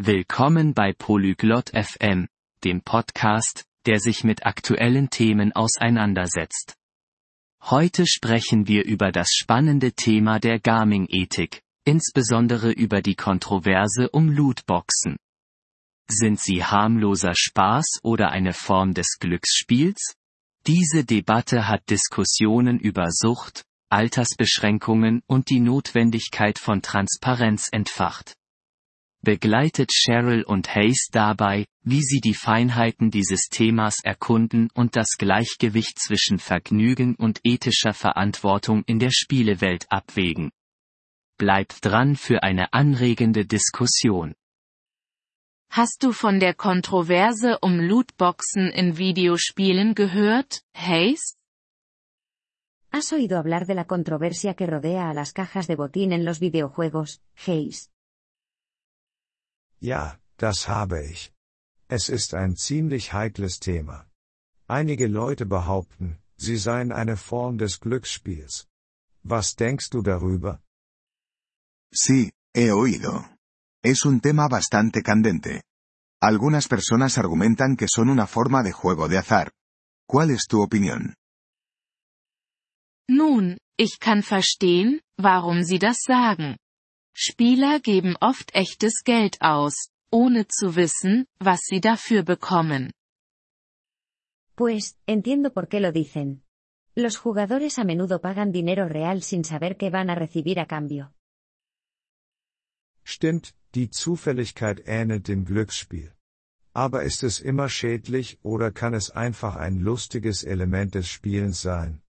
Willkommen bei Polyglot FM, dem Podcast, der sich mit aktuellen Themen auseinandersetzt. Heute sprechen wir über das spannende Thema der Gaming-Ethik, insbesondere über die Kontroverse um Lootboxen. Sind sie harmloser Spaß oder eine Form des Glücksspiels? Diese Debatte hat Diskussionen über Sucht, Altersbeschränkungen und die Notwendigkeit von Transparenz entfacht begleitet Cheryl und Hayes dabei, wie sie die Feinheiten dieses Themas erkunden und das Gleichgewicht zwischen Vergnügen und ethischer Verantwortung in der Spielewelt abwägen. Bleibt dran für eine anregende Diskussion. Hast du von der Kontroverse um Lootboxen in Videospielen gehört, Hayes? ¿Has oído hablar de la controversia que rodea a las cajas de botín en los videojuegos, Hayes? Ja, das habe ich. Es ist ein ziemlich heikles Thema. Einige Leute behaupten, sie seien eine Form des Glücksspiels. Was denkst du darüber? Sí, he oído. Es un tema bastante candente. Algunas personas argumentan que son una forma de juego de azar. ¿Cuál es tu opinión? Nun, ich kann verstehen, warum sie das sagen. Spieler geben oft echtes Geld aus, ohne zu wissen, was sie dafür bekommen. Pues, entiendo por qué lo dicen. Los jugadores a menudo pagan dinero real sin saber qué van a recibir a cambio. Stimmt, die Zufälligkeit ähnelt dem Glücksspiel. Aber ist es immer schädlich oder kann es einfach ein lustiges Element des Spielens sein?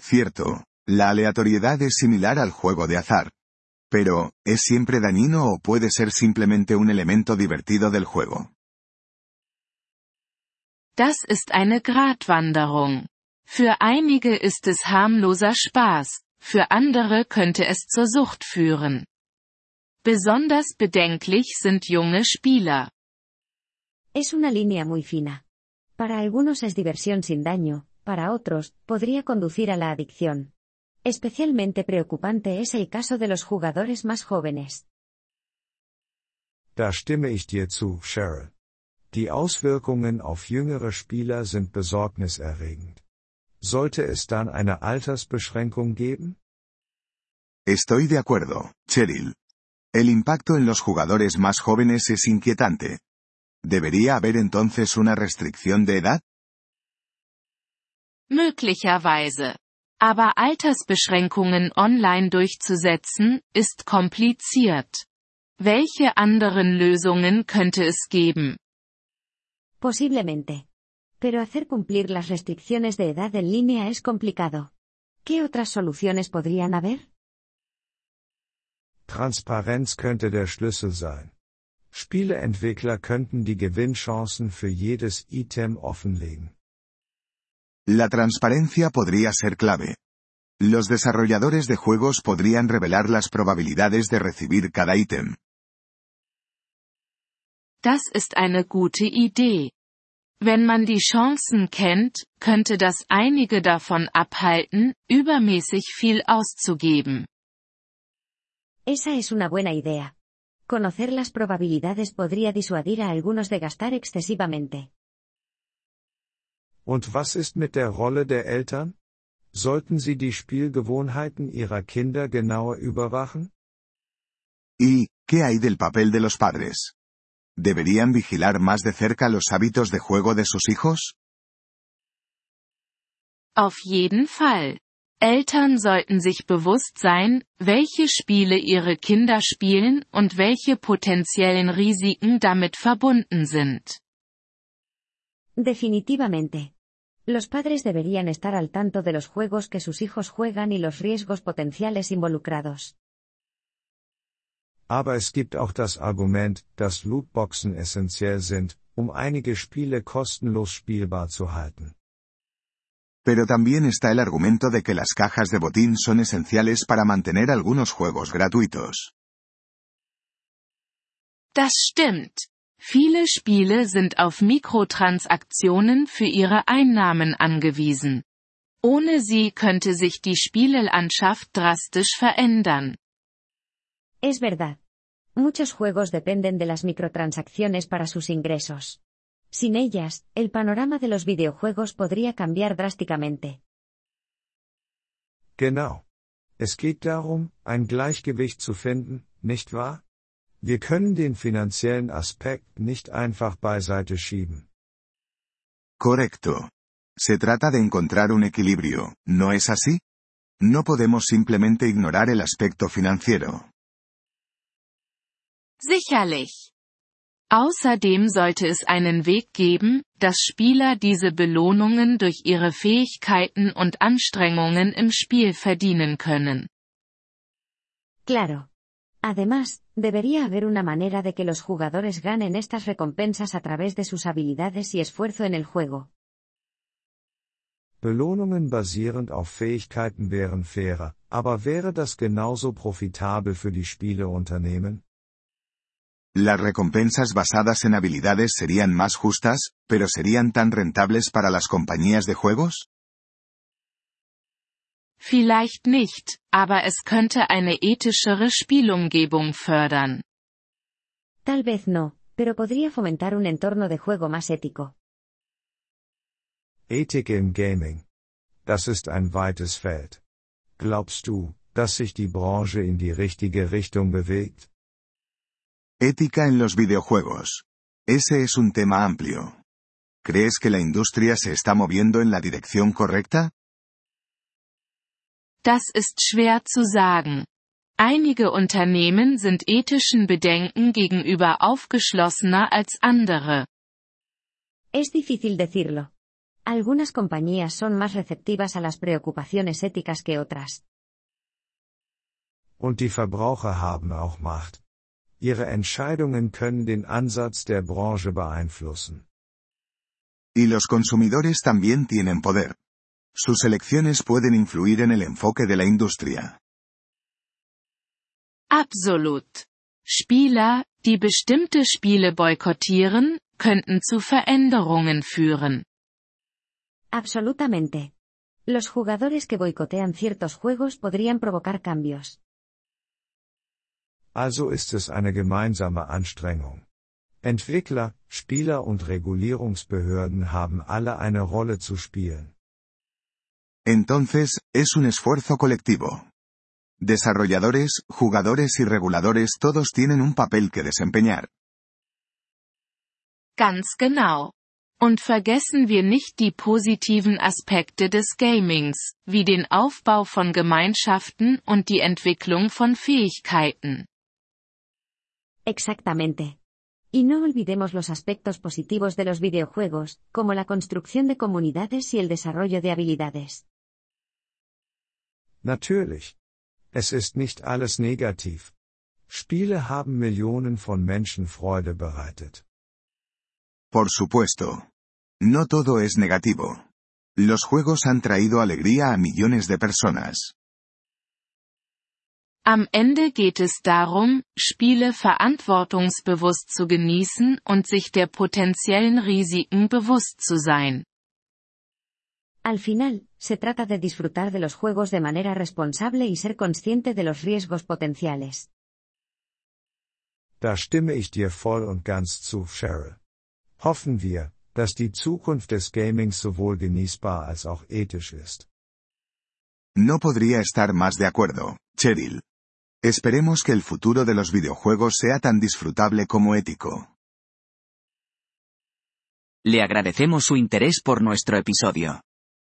Cierto, la aleatoriedad es similar al juego de azar. Pero, ¿es siempre dañino o puede ser simplemente un elemento divertido del juego? Das ist eine Gratwanderung. Für einige ist es harmloser Spaß, für andere könnte es zur Sucht führen. Besonders bedenklich sind junge Spieler. Es una línea muy fina. Para algunos es diversión sin daño, para otros, podría conducir a la adicción. Especialmente preocupante es el caso de los jugadores más jóvenes. Da stimme ich dir zu, Cheryl. Die Auswirkungen auf jüngere Spieler sind besorgniserregend. Sollte es dann eine Altersbeschränkung geben? Estoy de acuerdo, Cheryl. El impacto en los jugadores más jóvenes es inquietante. ¿Debería haber entonces una restricción de edad? Möglicherweise. Aber Altersbeschränkungen online durchzusetzen, ist kompliziert. Welche anderen Lösungen könnte es geben? Posiblemente. Pero hacer cumplir las restricciones de edad en línea es complicado. ¿Qué otras soluciones podrían haber? Transparenz könnte der Schlüssel sein. Spieleentwickler könnten die Gewinnchancen für jedes Item offenlegen. La transparencia podría ser clave. Los desarrolladores de juegos podrían revelar las probabilidades de recibir cada ítem. Das ist eine gute Idee. Wenn man die Chancen kennt, könnte das einige davon abhalten, übermäßig viel auszugeben. Esa es una buena idea. Conocer las probabilidades podría disuadir a algunos de gastar excesivamente. Und was ist mit der Rolle der Eltern? Sollten sie die Spielgewohnheiten ihrer Kinder genauer überwachen? ¿Y qué hay del papel de los padres? ¿Deberían vigilar más de cerca los hábitos de juego de sus hijos? Auf jeden Fall. Eltern sollten sich bewusst sein, welche Spiele ihre Kinder spielen und welche potenziellen Risiken damit verbunden sind. Definitivamente. Los padres deberían estar al tanto de los juegos que sus hijos juegan y los riesgos potenciales involucrados. Aber es gibt auch das Argument, dass Lootboxen essentiell sind, um einige Spiele kostenlos spielbar zu halten. Pero también está el argumento de que las cajas de botín son esenciales para mantener algunos juegos gratuitos. Das stimmt. Viele Spiele sind auf Mikrotransaktionen für ihre Einnahmen angewiesen. Ohne sie könnte sich die Spielelandschaft drastisch verändern. Es verdad. Muchos juegos dependen de las microtransacciones para sus ingresos. Sin ellas, el panorama de los videojuegos podría cambiar drásticamente. Genau. Es geht darum, ein Gleichgewicht zu finden, nicht wahr? Wir können den finanziellen Aspekt nicht einfach beiseite schieben. Correcto. Se trata de encontrar un equilibrio, ¿no es así? No podemos simplemente ignorar el aspecto financiero. Sicherlich. Außerdem sollte es einen Weg geben, dass Spieler diese Belohnungen durch ihre Fähigkeiten und Anstrengungen im Spiel verdienen können. Claro. Además, debería haber una manera de que los jugadores ganen estas recompensas a través de sus habilidades y esfuerzo en el juego. Belohnungen basierend auf Fähigkeiten wären fairer, aber wäre das genauso profitabel für die Spieleunternehmen? Las recompensas basadas en habilidades serían más justas, pero serían tan rentables para las compañías de juegos? Vielleicht nicht, aber es könnte eine ethischere Spielumgebung fördern. Tal vez no, pero podría fomentar un entorno de juego más ético. Ethik im Gaming. Das ist ein weites Feld. Glaubst du, dass sich die Branche in die richtige Richtung bewegt? Ética en los videojuegos. Ese es un tema amplio. ¿Crees que la industria se está moviendo en la dirección correcta? Das ist schwer zu sagen. Einige Unternehmen sind ethischen Bedenken gegenüber aufgeschlossener als andere. Es difícil decirlo. Algunas compañías son más receptivas a las preocupaciones éticas que otras. Und die Verbraucher haben auch Macht. Ihre Entscheidungen können den Ansatz der Branche beeinflussen. Y los consumidores también tienen poder. Sus elecciones pueden influir en el enfoque de la industria. Absolut. Spieler, die bestimmte Spiele boykottieren, könnten zu Veränderungen führen. Absolutamente. Los jugadores que boicotean ciertos juegos podrían provocar cambios. Also ist es eine gemeinsame Anstrengung. Entwickler, Spieler und Regulierungsbehörden haben alle eine Rolle zu spielen. Entonces, es un esfuerzo colectivo. Desarrolladores, jugadores y reguladores todos tienen un papel que desempeñar. Ganz genau. Und vergessen wir nicht die positiven Aspekte des Gamings, wie den Aufbau von Gemeinschaften und die Entwicklung von Fähigkeiten. Exactamente. Y no olvidemos los aspectos positivos de los videojuegos, como la construcción de comunidades y el desarrollo de habilidades. Natürlich. Es ist nicht alles negativ. Spiele haben Millionen von Menschen Freude bereitet. Por supuesto. No todo es negativo. Los juegos han traído alegría a millones de personas. Am Ende geht es darum, Spiele verantwortungsbewusst zu genießen und sich der potenziellen Risiken bewusst zu sein. Al final, se trata de disfrutar de los juegos de manera responsable y ser consciente de los riesgos potenciales. Da stimme ich dir voll und ganz zu, Cheryl. Hoffen wir, dass die Zukunft des Gamings sowohl genießbar als auch ethisch ist. No podría estar más de acuerdo, Cheryl. Esperemos que el futuro de los videojuegos sea tan disfrutable como ético. Le agradecemos su interés por nuestro episodio.